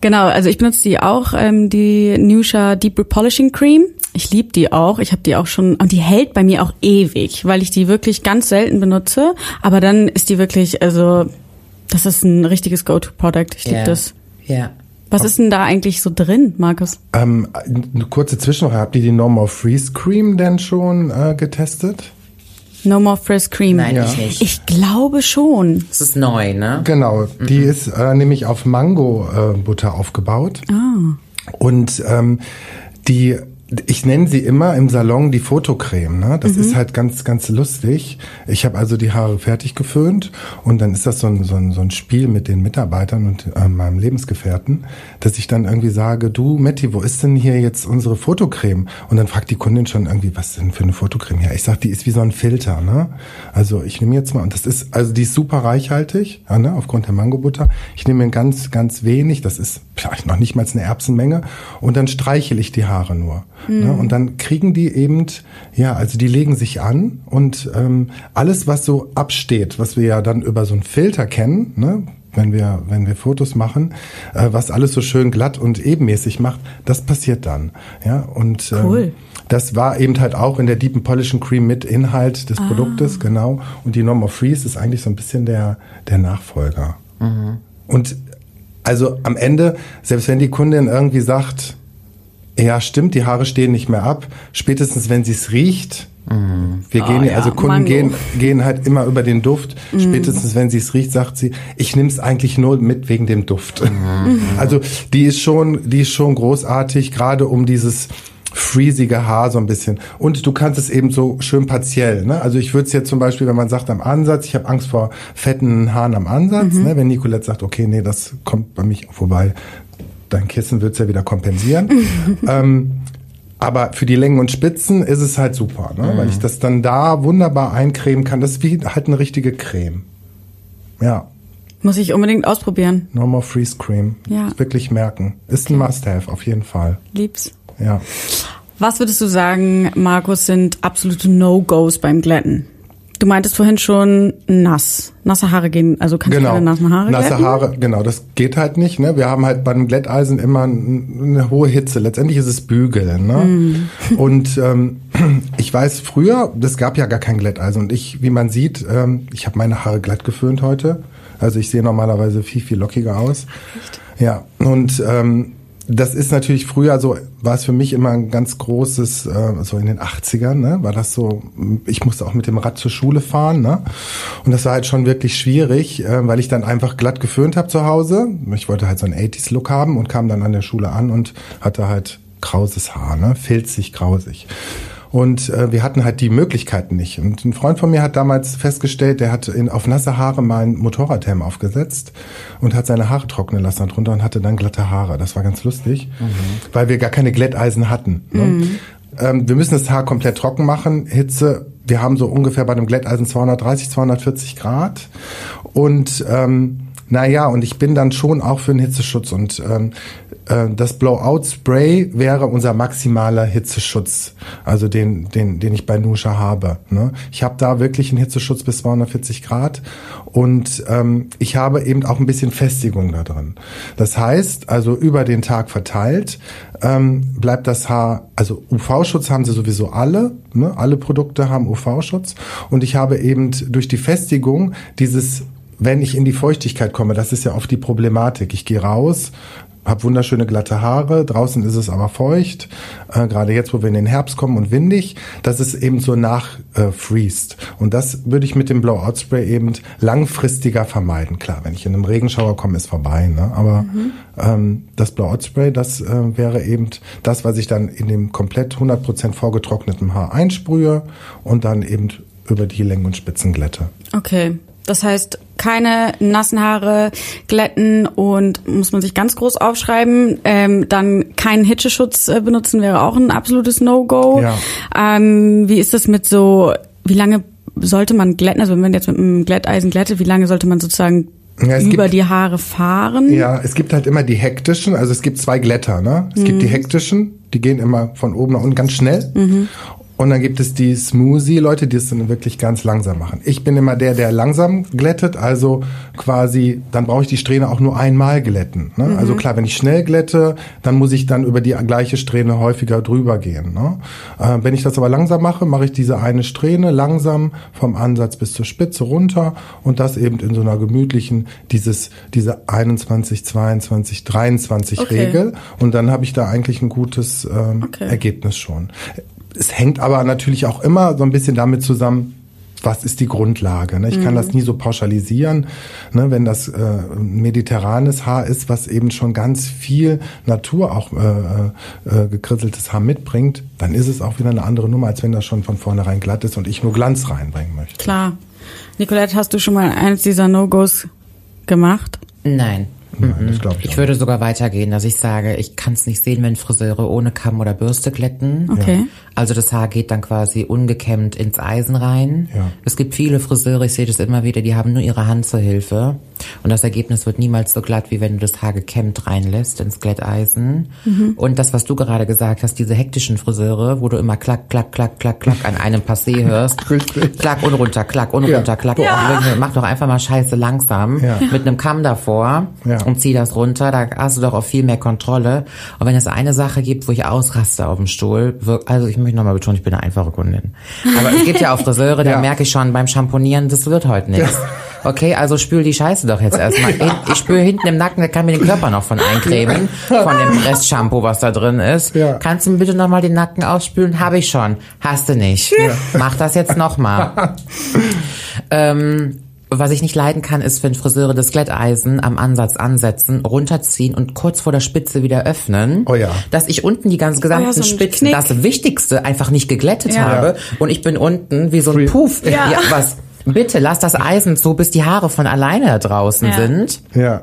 Genau, also ich benutze die auch, ähm, die Nusha Deep Repolishing Cream. Ich liebe die auch. Ich habe die auch schon und die hält bei mir auch ewig, weil ich die wirklich ganz selten benutze. Aber dann ist die wirklich, also das ist ein richtiges Go-To-Product. Ich liebe
Ja.
das.
Ja.
Was ist denn da eigentlich so drin, Markus?
Ähm, eine kurze Zwischenfrage. Habt ihr die No More Freeze Cream denn schon äh, getestet?
No More Frizz Cream.
Nein,
Ja.
ich nicht.
Ich glaube schon.
Das ist neu, ne?
Genau, die ist äh, nämlich auf Mango-Butter aufgebaut.
Ah.
Und ähm, die, ich nenne sie immer im Salon die Fotocreme. Ne? Das ist halt ganz, ganz lustig. Ich habe also die Haare fertig geföhnt und dann ist das so ein, so ein, so ein Spiel mit den Mitarbeitern und äh, meinem Lebensgefährten, dass ich dann irgendwie sage, du Matti, wo ist denn hier jetzt unsere Fotocreme? Und dann fragt die Kundin schon irgendwie, was denn für eine Fotocreme? Ja, ich sag, die ist wie so ein Filter. Ne? Also ich nehme jetzt mal, und das ist, also die ist super reichhaltig, ja, ne? aufgrund der Mangobutter. Ich nehme ganz, ganz wenig, das ist vielleicht noch nicht mal eine Erbsenmenge und dann streichel ich die Haare nur. Mhm. Ne? Und dann kriegen die eben, ja, also die legen sich an und ähm, alles, was so absteht, was wir ja dann über so einen Filter kennen, ne? wenn wir, wenn wir Fotos machen, äh, was alles so schön glatt und ebenmäßig macht, das passiert dann. Ja, und ähm, cool. das war eben halt auch in der Deep Polishing Cream mit Inhalt des ah. Produktes, genau. Und die Normal Freeze ist eigentlich so ein bisschen der, der Nachfolger. Mhm. Und also am Ende, selbst wenn die Kundin irgendwie sagt, ja, stimmt, die Haare stehen nicht mehr ab, spätestens wenn sie es riecht, mhm. wir oh, gehen, ja. also Kunden gehen, gehen halt immer über den Duft, mhm. spätestens wenn sie es riecht, sagt sie, ich nehme es eigentlich nur mit wegen dem Duft. Mhm. <laughs> Also die ist schon, die ist schon großartig, gerade um dieses freezige Haar so ein bisschen. Und du kannst es eben so schön partiell. Ne? Also ich würde es jetzt zum Beispiel, wenn man sagt am Ansatz, ich habe Angst vor fetten Haaren am Ansatz, mhm. ne? wenn Nicolette sagt, okay, nee, das kommt bei mich vorbei, dein Kissen wird's ja wieder kompensieren. <laughs> ähm, aber für die Längen und Spitzen ist es halt super, ne? Mhm. weil ich das dann da wunderbar eincremen kann. Das ist wie halt eine richtige Creme. Ja.
Muss ich unbedingt ausprobieren.
Normal Freeze Cream. Ja. Wirklich merken. Ist ein Must-Have, auf jeden Fall.
Lieb's.
Ja.
Was würdest du sagen, Markus, sind absolute No-Gos beim Glätten? Du meintest vorhin schon nass. Nasse Haare gehen, also kannst genau. du keine nassen Haare
Nasse
glätten?
Haare, genau, das geht halt nicht. Ne? Wir haben halt beim Glätteisen immer eine hohe Hitze. Letztendlich ist es Bügeln. Ne? Mm. Und ähm, <clears throat> ich weiß früher, das gab ja gar kein Glätteisen. Und ich, wie man sieht, ähm, ich habe meine Haare glatt geföhnt heute. Also ich sehe normalerweise viel, viel lockiger aus. Echt? Ja, und ähm, das ist natürlich früher so, war es für mich immer ein ganz großes, äh, so in den 80ern, ne, war das so, ich musste auch mit dem Rad zur Schule fahren, ne? Und das war halt schon wirklich schwierig, äh, weil ich dann einfach glatt geföhnt habe zu Hause. Ich wollte halt so einen 80s-Look haben und kam dann an der Schule an und hatte halt krauses Haar, ne? Filzig, grausig. Und äh, wir hatten halt die Möglichkeiten nicht. Und ein Freund von mir hat damals festgestellt, der hat in, auf nasse Haare mal ein Motorradhelm aufgesetzt und hat seine Haare trocknen lassen darunter und hatte dann glatte Haare. Das war ganz lustig, mhm. weil wir gar keine Glätteisen hatten. Ne? Mhm. Ähm, wir müssen das Haar komplett trocken machen. Hitze, wir haben so ungefähr bei einem Glätteisen 230, 240 Grad. Und ähm, naja, und ich bin dann schon auch für einen Hitzeschutz und ähm, äh, das Blowout-Spray wäre unser maximaler Hitzeschutz, also den, den, den ich bei Nusha habe. Ne? Ich habe da wirklich einen Hitzeschutz bis 240 Grad und ähm, ich habe eben auch ein bisschen Festigung da drin. Das heißt, also über den Tag verteilt ähm, bleibt das Haar, also UV-Schutz haben sie sowieso alle, ne? alle Produkte haben UV-Schutz und ich habe eben durch die Festigung dieses wenn ich in die Feuchtigkeit komme, das ist ja oft die Problematik. Ich gehe raus, habe wunderschöne glatte Haare, draußen ist es aber feucht, äh, gerade jetzt, wo wir in den Herbst kommen und windig, dass es eben so nachfriest. Äh, und das würde ich mit dem Blowout Spray eben langfristiger vermeiden. Klar, wenn ich in einem Regenschauer komme, ist vorbei. Ne? Aber mhm. ähm, das Blowout Spray, das äh, wäre eben das, was ich dann in dem komplett 100% vorgetrockneten Haar einsprühe und dann eben über die Längen und Spitzen glätte.
Okay. Das heißt, keine nassen Haare glätten und muss man sich ganz groß aufschreiben. Ähm, dann keinen Hitzeschutz äh, benutzen wäre auch ein absolutes No-Go. Ja. Ähm, wie ist das mit so, wie lange sollte man glätten? Also wenn man jetzt mit einem Glätteisen glättet, wie lange sollte man sozusagen ja, über gibt, die Haare fahren?
Ja, es gibt halt immer die hektischen, also es gibt zwei Glätter, ne? Es mhm. gibt die hektischen, die gehen immer von oben nach unten ganz schnell. Mhm. Und dann gibt es die Smoothie-Leute, die es dann wirklich ganz langsam machen. Ich bin immer der, der langsam glättet, also quasi, dann brauche ich die Strähne auch nur einmal glätten. Ne? Mhm. Also klar, wenn ich schnell glätte, dann muss ich dann über die gleiche Strähne häufiger drüber gehen. Ne? Äh, wenn ich das aber langsam mache, mache ich diese eine Strähne langsam vom Ansatz bis zur Spitze runter und das eben in so einer gemütlichen, dieses, diese 21, 22, 23 okay. Regel. Und dann habe ich da eigentlich ein gutes ähm, okay. Ergebnis schon es hängt aber natürlich auch immer so ein bisschen damit zusammen, was ist die Grundlage. Ne? Ich kann mhm. das nie so pauschalisieren. Ne? Wenn das äh, mediterranes Haar ist, was eben schon ganz viel Natur auch äh, äh, gekrisseltes Haar mitbringt, dann ist es auch wieder eine andere Nummer, als wenn das schon von vornherein glatt ist und ich nur Glanz reinbringen möchte.
Klar. Nicolette, hast du schon mal eines dieser No-Gos gemacht?
Nein.
Nein, das glaube ich.
Ich
auch
würde sogar weitergehen, dass ich sage, ich kann es nicht sehen, wenn Friseure ohne Kamm oder Bürste glätten.
Okay.
Also das Haar geht dann quasi ungekämmt ins Eisen rein.
Ja.
Es gibt viele Friseure, ich sehe das immer wieder, die haben nur ihre Hand zur Hilfe. Und das Ergebnis wird niemals so glatt, wie wenn du das Haar gekämmt reinlässt ins Glätteisen. Und das, was du gerade gesagt hast, diese hektischen Friseure, wo du immer klack, klack, klack, klack, klack an einem Passé hörst. <laughs> Klack und runter, klack und
Ja.
runter, klack. und Mach doch einfach mal scheiße langsam
Ja.
mit einem Kamm davor
Ja.
Und zieh das runter. Da hast du doch auch viel mehr Kontrolle. Und wenn es eine Sache gibt, wo ich ausraste auf dem Stuhl, also ich möchte nochmal betonen, ich bin eine einfache Kundin. Aber es gibt ja auch Friseure, <laughs> da
Ja.
merke ich schon beim Schamponieren, das wird heute nichts. Okay, also spül die Scheiße doch jetzt erstmal. Ich spüre hinten im Nacken, da kann mir den Körper noch von eincremen, von dem Restshampoo, was da drin ist.
Ja.
Kannst du mir bitte nochmal den Nacken ausspülen? Habe ich schon. Hast du nicht. Mach das jetzt nochmal. <laughs> ähm, was ich nicht leiden kann, ist, wenn Friseure das Glätteisen am Ansatz ansetzen, runterziehen und kurz vor der Spitze wieder öffnen.
Oh ja.
Dass ich unten die ganz gesamten
Oh ja, so
Spitzen,
Knick.
das Wichtigste, einfach nicht geglättet
Ja.
habe. Und ich bin unten wie so ein Puff.
Ja.
was? Bitte lass das Eisen zu, bis die Haare von alleine da draußen
Ja.
sind.
Ja.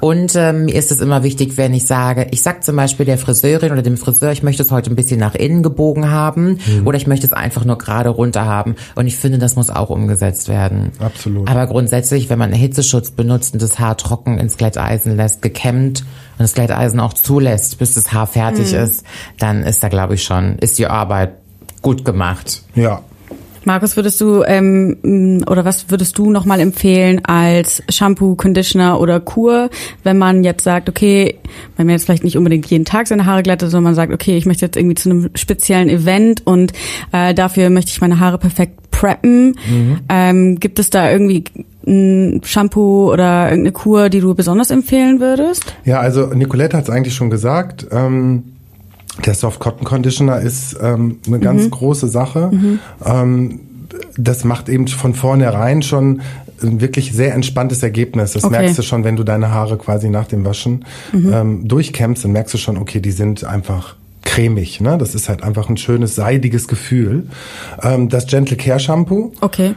Und ähm, mir ist es immer wichtig, wenn ich sage, ich sag zum Beispiel der Friseurin oder dem Friseur, ich möchte es heute ein bisschen nach innen gebogen haben oder ich möchte es einfach nur gerade runter haben. Und ich finde, das muss auch umgesetzt werden.
Absolut.
Aber grundsätzlich, wenn man einen Hitzeschutz benutzt und das Haar trocken ins Glätteisen lässt, gekämmt und das Glätteisen auch zulässt, bis das Haar fertig ist, dann ist da, glaube ich, schon, ist die Arbeit gut gemacht.
Ja.
Markus, würdest du ähm, oder was würdest du nochmal empfehlen als Shampoo, Conditioner oder Kur, wenn man jetzt sagt, okay, wenn man jetzt vielleicht nicht unbedingt jeden Tag seine Haare glattet, sondern man sagt, okay, ich möchte jetzt irgendwie zu einem speziellen Event und äh, dafür möchte ich meine Haare perfekt preppen. Ähm, gibt es da irgendwie ein Shampoo oder irgendeine Kur, die du besonders empfehlen würdest?
Ja, also Nicolette hat es eigentlich schon gesagt. Ähm, der Soft Cotton Conditioner ist ähm, eine ganz große Sache. Ähm, das macht eben von vornherein schon ein wirklich sehr entspanntes Ergebnis. Das
Okay.
merkst du schon, wenn du deine Haare quasi nach dem Waschen ähm, durchkämmst, dann merkst du schon, okay, die sind einfach cremig. Ne? Das ist halt einfach ein schönes, seidiges Gefühl. Ähm, das Gentle Care Shampoo
Okay.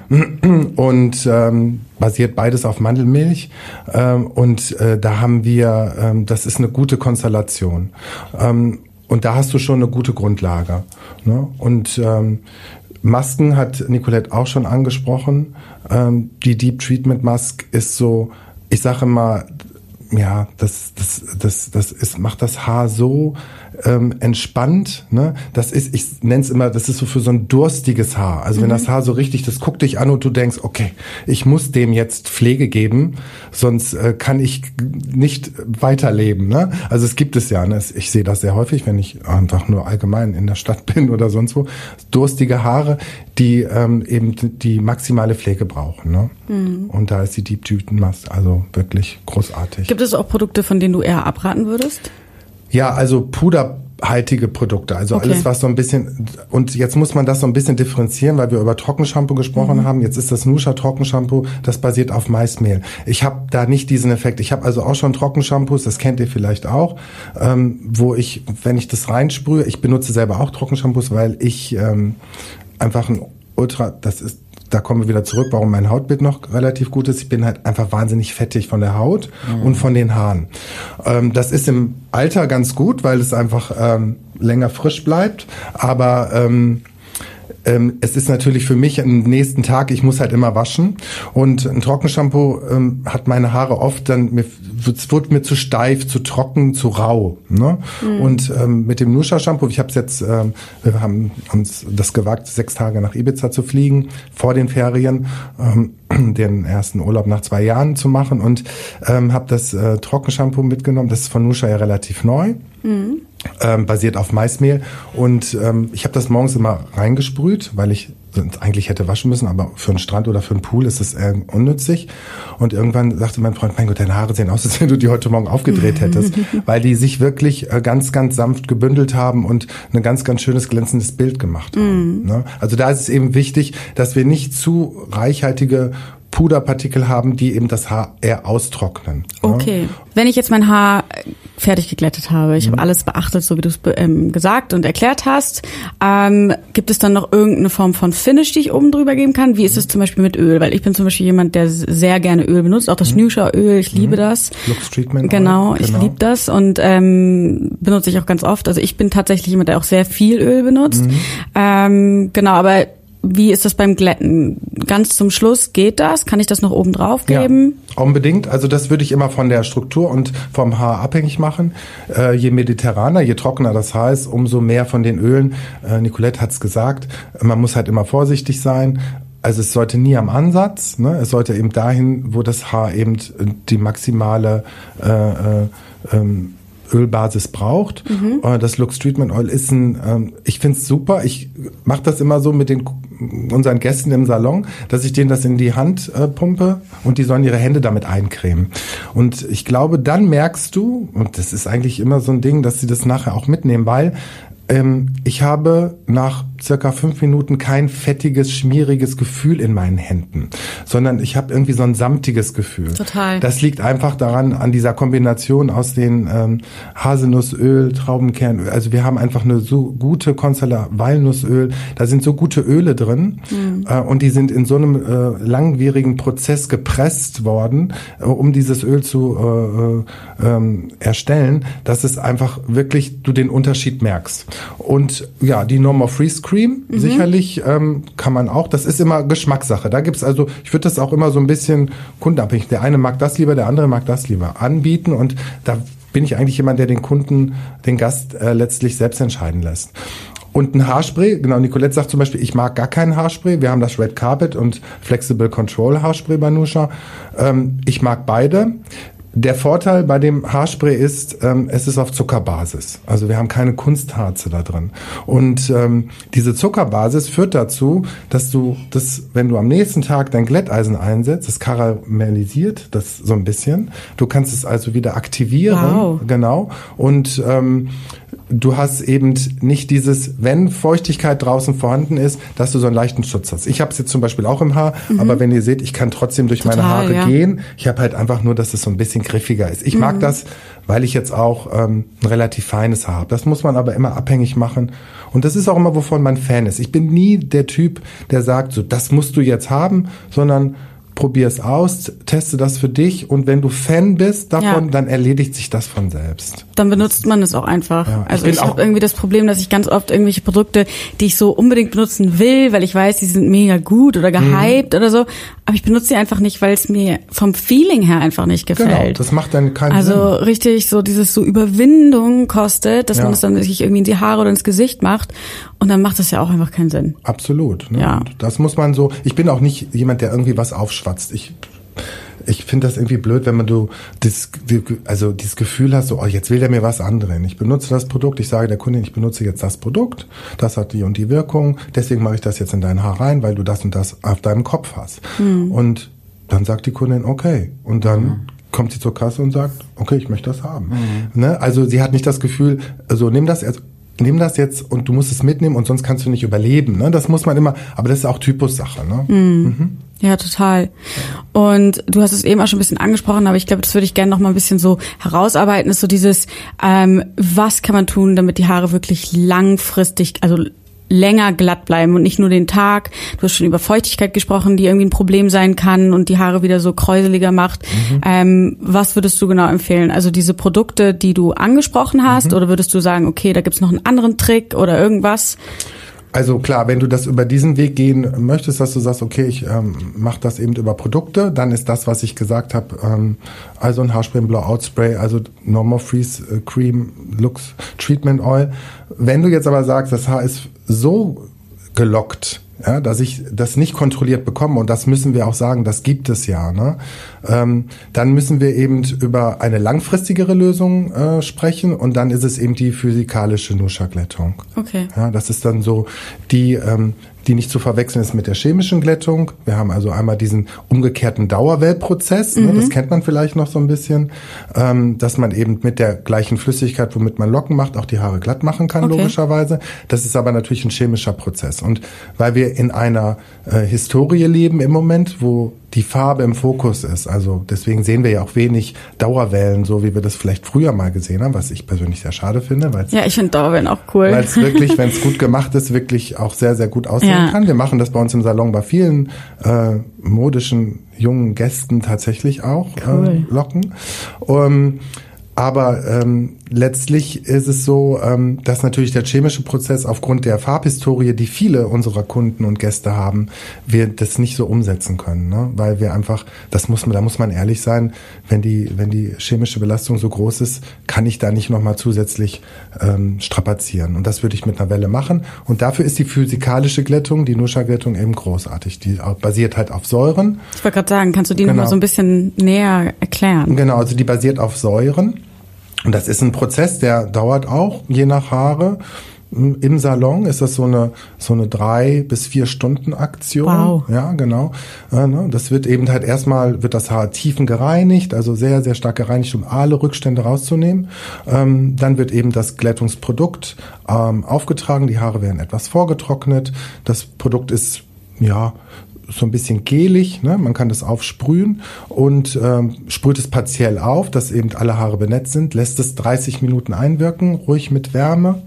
und ähm, basiert beides auf Mandelmilch ähm, und äh, da haben wir, ähm, das ist eine gute Konstellation ähm, und da hast du schon eine gute Grundlage. Ne? Und ähm, Masken hat Nicolette auch schon angesprochen. Ähm, die Deep Treatment Mask ist so, ich sage mal, ja, das, das, das, das ist, macht das Haar so ähm, entspannt. Ne? Das ist, ich nenne es immer, das ist so für so ein durstiges Haar. Also wenn das Haar so richtig, das guckt dich an und du denkst, okay, ich muss dem jetzt Pflege geben, sonst äh, kann ich nicht weiterleben. Ne? Also es gibt es ja. Ne? Ich sehe das sehr häufig, wenn ich einfach nur allgemein in der Stadt <laughs> bin oder sonst wo. Durstige Haare, die ähm, eben die maximale Pflege brauchen. Ne? Und da ist die Deep Tüten Mask also wirklich großartig.
Gibt es auch Produkte, von denen du eher abraten würdest?
Ja, also puderhaltige Produkte, also
Okay.
alles was so ein bisschen und jetzt muss man das so ein bisschen differenzieren, weil wir über Trockenshampoo gesprochen
Mhm.
haben. Jetzt ist das Nusha Trockenshampoo, das basiert auf Maismehl. Ich habe da nicht diesen Effekt. Ich habe also auch schon Trockenshampoos, das kennt ihr vielleicht auch, ähm, wo ich, wenn ich das reinsprühe, ich benutze selber auch Trockenshampoos, weil ich ähm, einfach ein Ultra, das ist da kommen wir wieder zurück, warum mein Hautbild noch relativ gut ist. Ich bin halt einfach wahnsinnig fettig von der Haut und von den Haaren. Ähm, das ist im Alter ganz gut, weil es einfach ähm, länger frisch bleibt. Aber ähm, ähm, es ist natürlich für mich am nächsten Tag, ich muss halt immer waschen und ein Trockenshampoo ähm, hat meine Haare oft dann, mir, es wird mir zu steif, zu trocken, zu rau. Ne? Und ähm, mit dem Nusha Shampoo, ich habe es jetzt, ähm, wir haben uns das gewagt, sechs Tage nach Ibiza zu fliegen, vor den Ferien, ähm, <clears throat> den ersten Urlaub nach zwei Jahren zu machen und ähm, habe das äh, Trockenshampoo mitgenommen, das ist von Nusha ja relativ neu ähm, basiert auf Maismehl. Und ähm, ich habe das morgens immer reingesprüht, weil ich eigentlich hätte waschen müssen, aber für einen Strand oder für einen Pool ist es äh, unnützig. Und irgendwann sagte mein Freund, mein Gott, deine Haare sehen aus, als wenn du die heute Morgen aufgedreht hättest, <laughs> weil die sich wirklich äh, ganz, ganz sanft gebündelt haben und ein ganz, ganz schönes glänzendes Bild gemacht haben. Ne? Also da ist es eben wichtig, dass wir nicht zu reichhaltige Puderpartikel haben, die eben das Haar eher austrocknen.
Okay. Ja. Wenn ich jetzt mein Haar fertig geglättet habe, ich mhm. habe alles beachtet, so wie du es ähm, gesagt und erklärt hast, ähm, gibt es dann noch irgendeine Form von Finish, die ich oben drüber geben kann? Wie ist es zum Beispiel mit Öl? Weil ich bin zum Beispiel jemand, der sehr gerne Öl benutzt, auch das mhm. Öl, ich liebe mhm. das.
Lux Treatment.
Genau, Oil. ich genau. liebe das und ähm, benutze ich auch ganz oft. Also ich bin tatsächlich jemand, der auch sehr viel Öl benutzt. Mhm. Ähm, genau, aber wie ist das beim Glätten? Ganz zum Schluss geht das? Kann ich das noch oben drauf geben?
Ja, unbedingt. Also das würde ich immer von der Struktur und vom Haar abhängig machen. Äh, je mediterraner, je trockener das Haar ist, umso mehr von den Ölen. Äh, Nicolette hat es gesagt, man muss halt immer vorsichtig sein. Also es sollte nie am Ansatz, ne? es sollte eben dahin, wo das Haar eben die maximale äh, äh, ähm, Ölbasis braucht. Mhm. Äh, das Lux Treatment Oil ist ein, ähm, ich finde es super. Ich mache das immer so mit den unseren Gästen im Salon, dass ich denen das in die Hand äh, pumpe und die sollen ihre Hände damit eincremen. Und ich glaube, dann merkst du, und das ist eigentlich immer so ein Ding, dass sie das nachher auch mitnehmen, weil ähm, ich habe nach circa fünf Minuten kein fettiges, schmieriges Gefühl in meinen Händen, sondern ich habe irgendwie so ein samtiges Gefühl.
Total.
Das liegt einfach daran, an dieser Kombination aus den ähm, Haselnussöl, Traubenkernöl. Also wir haben einfach eine so gute Konstellation, Walnussöl. Da sind so gute Öle drin mhm. äh, und die sind in so einem äh, langwierigen Prozess gepresst worden, äh, um dieses Öl zu äh, äh, ähm, erstellen, dass es einfach wirklich du den Unterschied merkst. Und ja, die Normal Freeze Cream, mhm. sicherlich ähm, kann man auch. Das ist immer Geschmackssache. Da gibt's also, ich würde das auch immer so ein bisschen kundenabhängig. Der eine mag das lieber, der andere mag das lieber anbieten. Und da bin ich eigentlich jemand, der den Kunden, den Gast äh, letztlich selbst entscheiden lässt. Und ein Haarspray, genau, Nicolette sagt zum Beispiel, ich mag gar keinen Haarspray. Wir haben das Red Carpet und Flexible Control Haarspray bei Nusha. Ähm, ich mag beide. Der Vorteil bei dem Haarspray ist, ähm, es ist auf Zuckerbasis. Also wir haben keine Kunstharze da drin. Und ähm, diese Zuckerbasis führt dazu, dass du das, wenn du am nächsten Tag dein Glätteisen einsetzt, es karamellisiert das so ein bisschen. Du kannst es also wieder aktivieren. Wow. Genau. Und ähm, du hast eben nicht dieses, wenn Feuchtigkeit draußen vorhanden ist, dass du so einen leichten Schutz hast. Ich habe es jetzt zum Beispiel auch im Haar, mhm. aber wenn ihr seht, ich kann trotzdem durch Total, meine Haare ja. gehen. Ich habe halt einfach nur, dass es so ein bisschen griffiger ist. Ich mhm. mag das, weil ich jetzt auch ähm, ein relativ feines Haar habe. Das muss man aber immer abhängig machen. Und das ist auch immer, wovon man Fan ist. Ich bin nie der Typ, der sagt, so das musst du jetzt haben, sondern probier es aus, teste das für dich und wenn du Fan bist davon, ja. dann erledigt sich das von selbst.
Dann benutzt man es auch einfach. Ja, also ich, ich habe irgendwie das Problem, dass ich ganz oft irgendwelche Produkte, die ich so unbedingt benutzen will, weil ich weiß, die sind mega gut oder gehypt mhm. oder so, aber ich benutze sie einfach nicht, weil es mir vom Feeling her einfach nicht genau, gefällt. Genau,
das macht dann keinen
also
Sinn.
Also richtig so dieses so Überwindung kostet, dass ja. man es dann sich irgendwie in die Haare oder ins Gesicht macht und dann macht das ja auch einfach keinen Sinn.
Absolut. Ne?
Ja.
Und das muss man so. Ich bin auch nicht jemand, der irgendwie was aufschwatzt. Ich ich finde das irgendwie blöd, wenn man du das, also dieses Gefühl hast, so, oh, jetzt will der mir was andrehen. Ich benutze das Produkt, ich sage der Kundin, ich benutze jetzt das Produkt, das hat die und die Wirkung, deswegen mache ich das jetzt in dein Haar rein, weil du das und das auf deinem Kopf hast. Mhm. Und dann sagt die Kundin, okay. Und dann mhm kommt sie zur Kasse und sagt, okay, ich möchte das haben. Mhm. Ne? Also sie hat nicht das Gefühl, also nimm das, also nimm das jetzt und du musst es mitnehmen und sonst kannst du nicht überleben. Ne? Das muss man immer, aber das ist auch Typussache. Ne?
Mhm. Mhm. Ja, total. Und du hast es eben auch schon ein bisschen angesprochen, aber ich glaube, das würde ich gerne noch mal ein bisschen so herausarbeiten, ist so dieses, ähm, was kann man tun, damit die Haare wirklich langfristig, also länger glatt bleiben und nicht nur den Tag. Du hast schon über Feuchtigkeit gesprochen, die irgendwie ein Problem sein kann und die Haare wieder so kräuseliger macht. Mhm. Ähm, was würdest du genau empfehlen? Also diese Produkte, die du angesprochen hast, mhm. oder würdest du sagen, okay, da gibt's noch einen anderen Trick oder irgendwas?
Also klar, wenn du das über diesen Weg gehen möchtest, dass du sagst, okay, ich ähm, mache das eben über Produkte, dann ist das, was ich gesagt habe, ähm, also ein Haarspray, ein Blowout Spray, also Normal Freeze äh, Cream, Lux Treatment Oil. Wenn du jetzt aber sagst, das Haar ist so gelockt, ja, dass ich das nicht kontrolliert bekomme und das müssen wir auch sagen, das gibt es ja. Ne? Ähm, dann müssen wir eben über eine langfristigere Lösung äh, sprechen und dann ist es eben die physikalische Nuscha-Glättung.
Okay.
Ja, das ist dann so die ähm, die nicht zu verwechseln ist mit der chemischen Glättung. Wir haben also einmal diesen umgekehrten Dauerwellprozess, mhm. ne, das mhm. kennt man vielleicht noch so ein bisschen, ähm, dass man eben mit der gleichen Flüssigkeit, womit man Locken macht, auch die Haare glatt machen kann, okay. logischerweise. Das ist aber natürlich ein chemischer Prozess. Und weil wir in einer äh, Historie leben im Moment, wo die Farbe im Fokus ist. Also deswegen sehen wir ja auch wenig Dauerwellen, so wie wir das vielleicht früher mal gesehen haben, was ich persönlich sehr schade finde. Weil's,
ja, ich finde Dauerwellen auch cool.
Weil es wirklich, <laughs> wenn es gut gemacht ist, wirklich auch sehr, sehr gut aussehen ja. kann. Wir machen das bei uns im Salon bei vielen äh, modischen jungen Gästen tatsächlich auch cool. äh, Locken. Um, aber ähm, letztlich ist es so, ähm, dass natürlich der chemische Prozess aufgrund der Farbhistorie, die viele unserer Kunden und Gäste haben, wir das nicht so umsetzen können, ne? weil wir einfach, das muss man, da muss man ehrlich sein, wenn die, wenn die chemische Belastung so groß ist, kann ich da nicht nochmal zusätzlich ähm, strapazieren. Und das würde ich mit einer Welle machen. Und dafür ist die physikalische Glättung, die Nuscha-Glättung eben großartig. Die basiert halt auf Säuren.
Ich wollte gerade sagen, kannst du die genau. nochmal so ein bisschen näher erklären?
Genau, also die basiert auf Säuren. Und das ist ein Prozess, der dauert auch, je nach Haare. Im Salon ist das so eine so eine drei bis vier Stunden Aktion. Wow. Ja, genau. Ne, das wird eben halt erstmal wird das Haar tiefen gereinigt, also sehr sehr stark gereinigt, um alle Rückstände rauszunehmen. Ähm, dann wird eben das Glättungsprodukt ähm, aufgetragen. Die Haare werden etwas vorgetrocknet. Das Produkt ist ja so ein bisschen gelig, ne? man kann das aufsprühen und ähm, sprüht es partiell auf, dass eben alle Haare benetzt sind, lässt es 30 Minuten einwirken, ruhig mit Wärme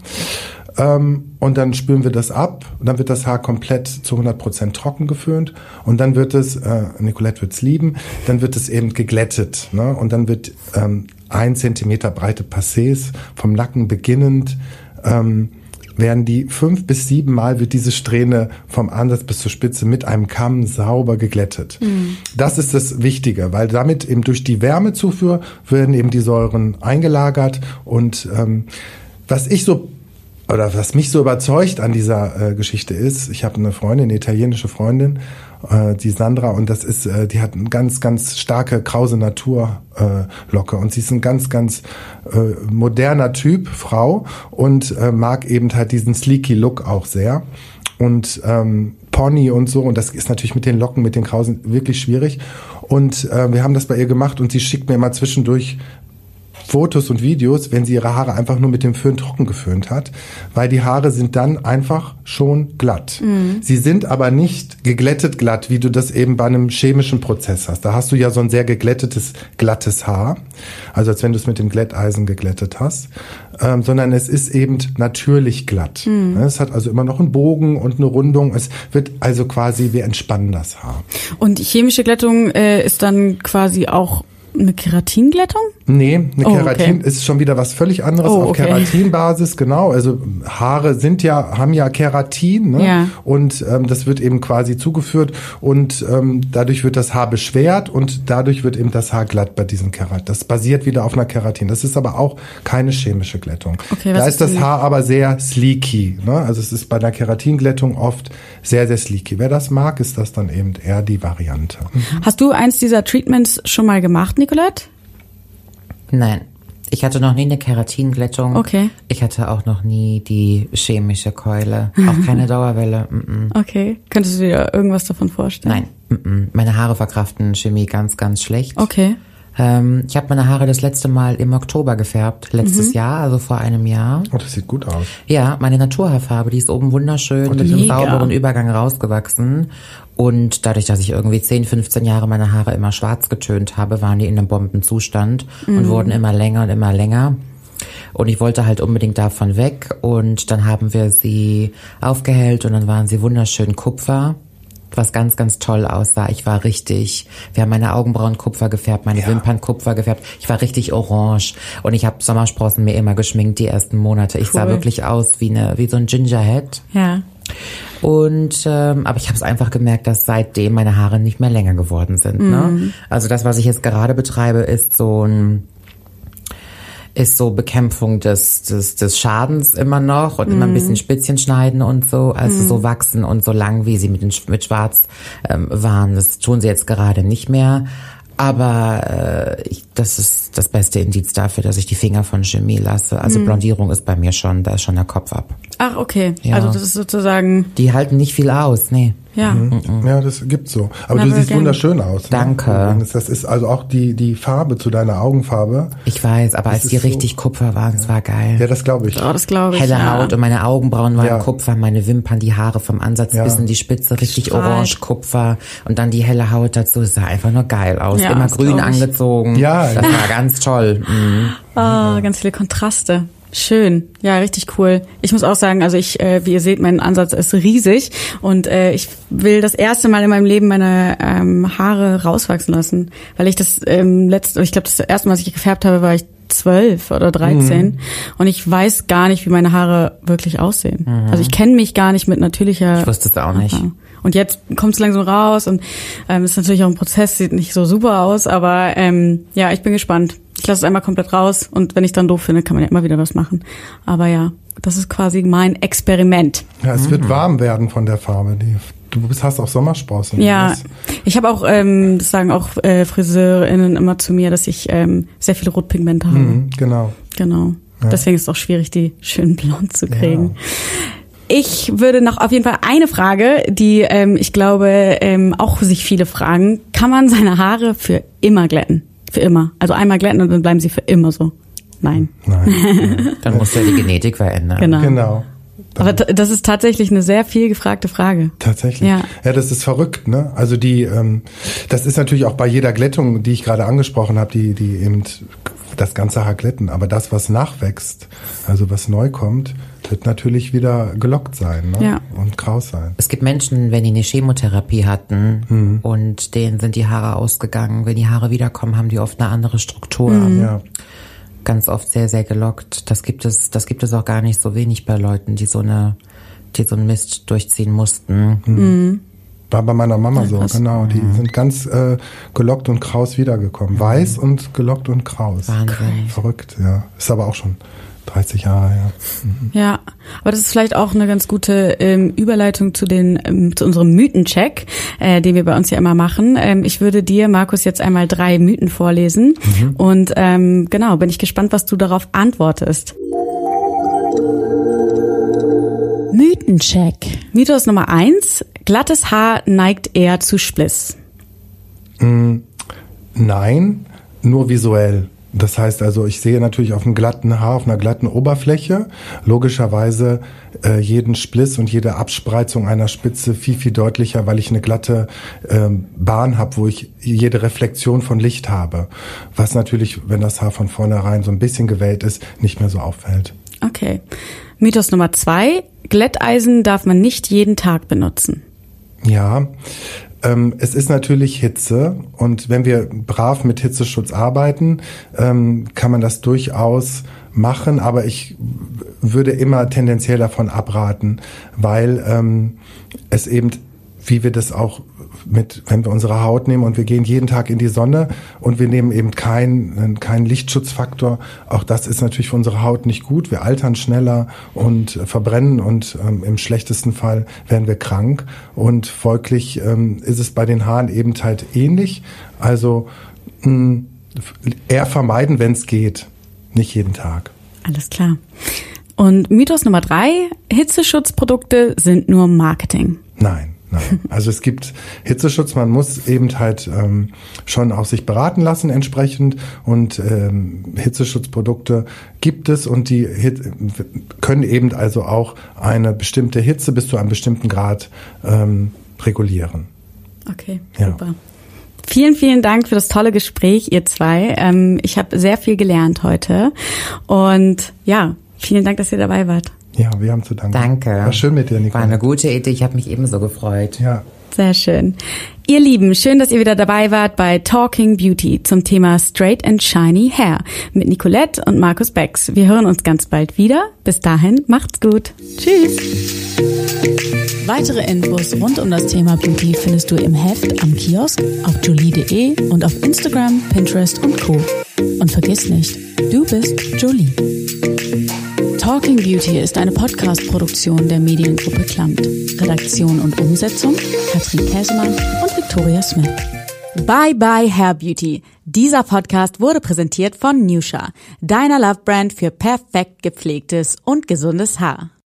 ähm, und dann spülen wir das ab und dann wird das Haar komplett zu 100 Prozent trocken geföhnt und dann wird es, äh, Nicolette wird's lieben, dann wird es eben geglättet ne? und dann wird ähm, ein Zentimeter breite Passés vom Nacken beginnend ähm, werden die fünf bis sieben Mal wird diese Strähne vom Ansatz bis zur Spitze mit einem Kamm sauber geglättet. Mhm. Das ist das Wichtige, weil damit eben durch die Wärmezufuhr werden eben die Säuren eingelagert und ähm, was ich so oder was mich so überzeugt an dieser äh, Geschichte ist, ich habe eine Freundin, eine italienische Freundin, äh, die Sandra, und das ist, äh, die hat eine ganz, ganz starke krause Naturlocke äh, und sie ist ein ganz, ganz äh, moderner Typ, Frau, und äh, mag eben halt diesen sleeky Look auch sehr. Und ähm, Pony und so, und das ist natürlich mit den Locken, mit den Krausen wirklich schwierig. Und äh, wir haben das bei ihr gemacht und sie schickt mir mal zwischendurch Fotos und Videos, wenn sie ihre Haare einfach nur mit dem Föhn trocken geföhnt hat, weil die Haare sind dann einfach schon glatt. Mhm. Sie sind aber nicht geglättet glatt, wie du das eben bei einem chemischen Prozess hast. Da hast du ja so ein sehr geglättetes, glattes Haar, also als wenn du es mit dem Glätteisen geglättet hast, ähm, sondern es ist eben natürlich glatt. Mhm. Es hat also immer noch einen Bogen und eine Rundung. Es wird also quasi, wir entspannen das Haar.
Und chemische Glättung äh, ist dann quasi auch eine Keratinglättung?
Nee, eine oh, Keratin okay. ist schon wieder was völlig anderes oh, auf okay. Keratinbasis, genau. Also Haare sind ja, haben ja Keratin, ne? Ja. Und ähm, das wird eben quasi zugeführt und ähm, dadurch wird das Haar beschwert und dadurch wird eben das Haar glatt bei diesem Keratin. Das basiert wieder auf einer Keratin. Das ist aber auch keine chemische Glättung. Okay, da ist das Haar aber sehr sleeky. Ne? Also es ist bei einer Keratinglättung oft sehr, sehr sleeky. Wer das mag, ist das dann eben eher die Variante.
Hast du eins dieser Treatments schon mal gemacht, Nicolette?
Nein. Ich hatte noch nie eine Keratinglättung.
Okay.
Ich hatte auch noch nie die chemische Keule. Auch keine <laughs> Dauerwelle. Mm -mm.
Okay. Könntest du dir irgendwas davon vorstellen?
Nein. Mm meine Haare verkraften Chemie ganz, ganz schlecht.
Okay.
Ähm, ich habe meine Haare das letzte Mal im Oktober gefärbt, letztes mhm. Jahr, also vor einem Jahr.
Oh, das sieht gut aus.
Ja, meine Naturhaarfarbe, die ist oben wunderschön mit einem sauberen Übergang rausgewachsen. Und dadurch, dass ich irgendwie 10, 15 Jahre meine Haare immer schwarz getönt habe, waren die in einem Bombenzustand mhm. und wurden immer länger und immer länger. Und ich wollte halt unbedingt davon weg. Und dann haben wir sie aufgehellt und dann waren sie wunderschön Kupfer was ganz, ganz toll aussah. Ich war richtig, wir haben meine Augenbrauen Kupfer gefärbt, meine ja. Wimpern Kupfer gefärbt. Ich war richtig orange und ich habe Sommersprossen mir immer geschminkt die ersten Monate. Ich cool. sah wirklich aus wie eine, wie so ein Gingerhead.
Ja.
Und ähm, aber ich habe es einfach gemerkt, dass seitdem meine Haare nicht mehr länger geworden sind. Ne? Mhm. Ne? Also das, was ich jetzt gerade betreibe, ist so ein ist so Bekämpfung des, des, des Schadens immer noch und mm. immer ein bisschen mhm. Spitzchen schneiden und so, also mm. so wachsen und so lang, wie sie mit, den, mit Schwarz ähm, waren. Das tun sie jetzt gerade nicht mehr. Aber äh, ich, das ist das beste Indiz dafür, dass ich die Finger von Chemie lasse. Also mm. Blondierung ist bei mir schon, da ist schon der Kopf ab.
Ach, okay.
Ja.
Also das ist sozusagen,
Die halten nicht viel aus, nee.
ja.
Ja, das gibt's so. Aber
Never
du siehst
again.
wunderschön aus. Ne?
Danke.
Das ist also auch die, die Farbe zu deiner Augenfarbe.
Ich weiß, aber als
ist
die
so-
richtig Kupfer waren, es war geil.
Ja, das glaube ich.
Oh, das glaube ich.
Helle
ja.
Haut und meine Augenbrauen waren
Ja.
Kupfer, meine Wimpern, die Haare vom Ansatz
Ja.
bis in die Spitze, richtig
Strahlt.
orange Kupfer und dann die helle Haut dazu. Es sah einfach nur geil aus.
Ja,
Immer
das
grün angezogen.
Ja.
Das war ganz toll. Mhm.
Oh, ganz viele Kontraste. Schön, ja, richtig cool. Ich muss auch sagen, also ich, äh, wie ihr seht, mein Ansatz ist riesig und äh, ich will das erste Mal in meinem Leben meine ähm, Haare rauswachsen lassen, weil ich das ähm, letzte, ich glaube, das erste Mal, was ich gefärbt habe, war ich zwölf oder dreizehn und ich weiß gar nicht, wie meine Haare wirklich aussehen. Also ich kenne mich gar nicht mit natürlicher.
Ich wusste es auch nicht.
Ja. Und jetzt kommt es langsam raus und ähm, ist natürlich auch ein Prozess, sieht nicht so super aus, aber ähm, ja, ich bin gespannt. Ich lasse es einmal komplett raus und wenn ich dann doof finde, kann man ja immer wieder was machen. Aber ja, das ist quasi mein Experiment.
Ja, es
Mhm.
wird warm werden von der Farbe. Die, du bist, hast auch Sommersprossen.
Ja, ich habe auch, ähm, das sagen auch äh, FriseurInnen immer zu mir, dass ich ähm, sehr viele Rotpigmente habe.
Mhm, genau.
Genau. Deswegen ist es auch schwierig, die schön blond zu kriegen. Ich würde noch auf jeden Fall eine Frage, die ähm, ich glaube ähm, auch sich viele fragen. Kann man seine Haare für immer glätten? Für immer. Also einmal glätten und dann bleiben sie für immer so. Nein.
Nein, <laughs>
Dann musst du ja die Genetik verändern.
Genau.
genau.
Aber das ist tatsächlich eine sehr viel gefragte Frage.
Tatsächlich.
Ja.
Ja. das ist verrückt, ne? Also die, ähm, das ist natürlich auch bei jeder Glättung, die ich gerade angesprochen habe, die, die eben das ganze Haar glätten. Aber das, was nachwächst, also was neu kommt, wird natürlich wieder gelockt sein ne?
Ja.
und kraus sein.
Es gibt Menschen, wenn die eine Chemotherapie hatten
Mhm.
und denen sind die Haare ausgegangen, wenn die Haare wiederkommen, haben die oft eine andere Struktur.
Mhm.
Ja,
Ganz oft sehr, sehr gelockt. Das gibt es, das gibt es auch gar nicht so wenig bei Leuten, die so eine, die so einen Mist durchziehen mussten.
war bei meiner Mama so,
krass.
genau. Die sind ganz äh, gelockt und kraus wiedergekommen. Weiß und gelockt und kraus.
Wahnsinn.
Verrückt, ja. Ist aber auch schon 30 Jahre her.
Ja, aber das ist vielleicht auch eine ganz gute ähm, Überleitung zu den ähm, zu unserem Mythencheck, äh, den wir bei uns ja immer machen. Ähm, ich würde dir, Markus, jetzt einmal drei Mythen vorlesen und ähm, genau bin ich gespannt, was du darauf antwortest. Mythencheck. Mythos Nummer eins: Glattes Haar neigt eher zu Spliss.
Nein, nur visuell. Das heißt also, ich sehe natürlich auf einem glatten Haar, auf einer glatten Oberfläche, logischerweise äh, jeden Spliss und jede Abspreizung einer Spitze viel, viel deutlicher, weil ich eine glatte ähm, Bahn habe, wo ich jede Reflexion von Licht habe. Was natürlich, wenn das Haar von vornherein so ein bisschen gewellt ist, nicht mehr so auffällt.
Okay. Mythos Nummer zwei: Glätteisen darf man nicht jeden Tag benutzen.
Ja, ähm, es ist natürlich Hitze und wenn wir brav mit Hitzeschutz arbeiten, ähm, kann man das durchaus machen, aber ich würde immer tendenziell davon abraten, weil ähm, es eben, wie wir das auch mit, wenn wir unsere Haut nehmen und wir gehen jeden Tag in die Sonne und wir nehmen eben keinen keinen Lichtschutzfaktor, auch das ist natürlich für unsere Haut nicht gut. Wir altern schneller und verbrennen und ähm, im schlechtesten Fall werden wir krank und folglich ähm, ist es bei den Haaren eben halt ähnlich. Also mh, eher vermeiden, wenn es geht, nicht jeden Tag.
Alles klar. Und Mythos Nummer drei, Hitzeschutzprodukte sind nur Marketing.
Nein, nein. Also es gibt Hitzeschutz, man muss eben halt ähm, schon auch sich beraten lassen entsprechend und ähm, Hitzeschutzprodukte gibt es und die Hit können eben also auch eine bestimmte Hitze bis zu einem bestimmten Grad ähm, regulieren.
Okay,
Ja.
super. Vielen, vielen Dank für das tolle Gespräch, ihr zwei. Ähm, ich habe sehr viel gelernt heute. Und ja, vielen Dank, dass ihr dabei wart.
Ja, wir haben zu danken.
Danke.
War schön mit dir,
War
Nicole.
eine gute Idee. Ich habe mich ebenso gefreut.
Ja.
Sehr schön. Ihr Lieben, schön, dass ihr wieder dabei wart bei Talking Beauty zum Thema Straight and Shiny Hair mit Nicolette und Markus Becks. Wir hören uns ganz bald wieder. Bis dahin, macht's gut. Tschüss.
Weitere Infos rund um das Thema Beauty findest du im Heft, am Kiosk, auf jolie.de und auf Instagram, Pinterest und Co. Und vergiss nicht, du bist Jolie. Talking Beauty ist eine Podcast-Produktion der Mediengruppe Klamt. Redaktion und Umsetzung Katrin Käsemann und Victoria Smith.
Bye bye Hair Beauty. Dieser Podcast wurde präsentiert von Nusha, deiner Love Brand für perfekt gepflegtes und gesundes Haar.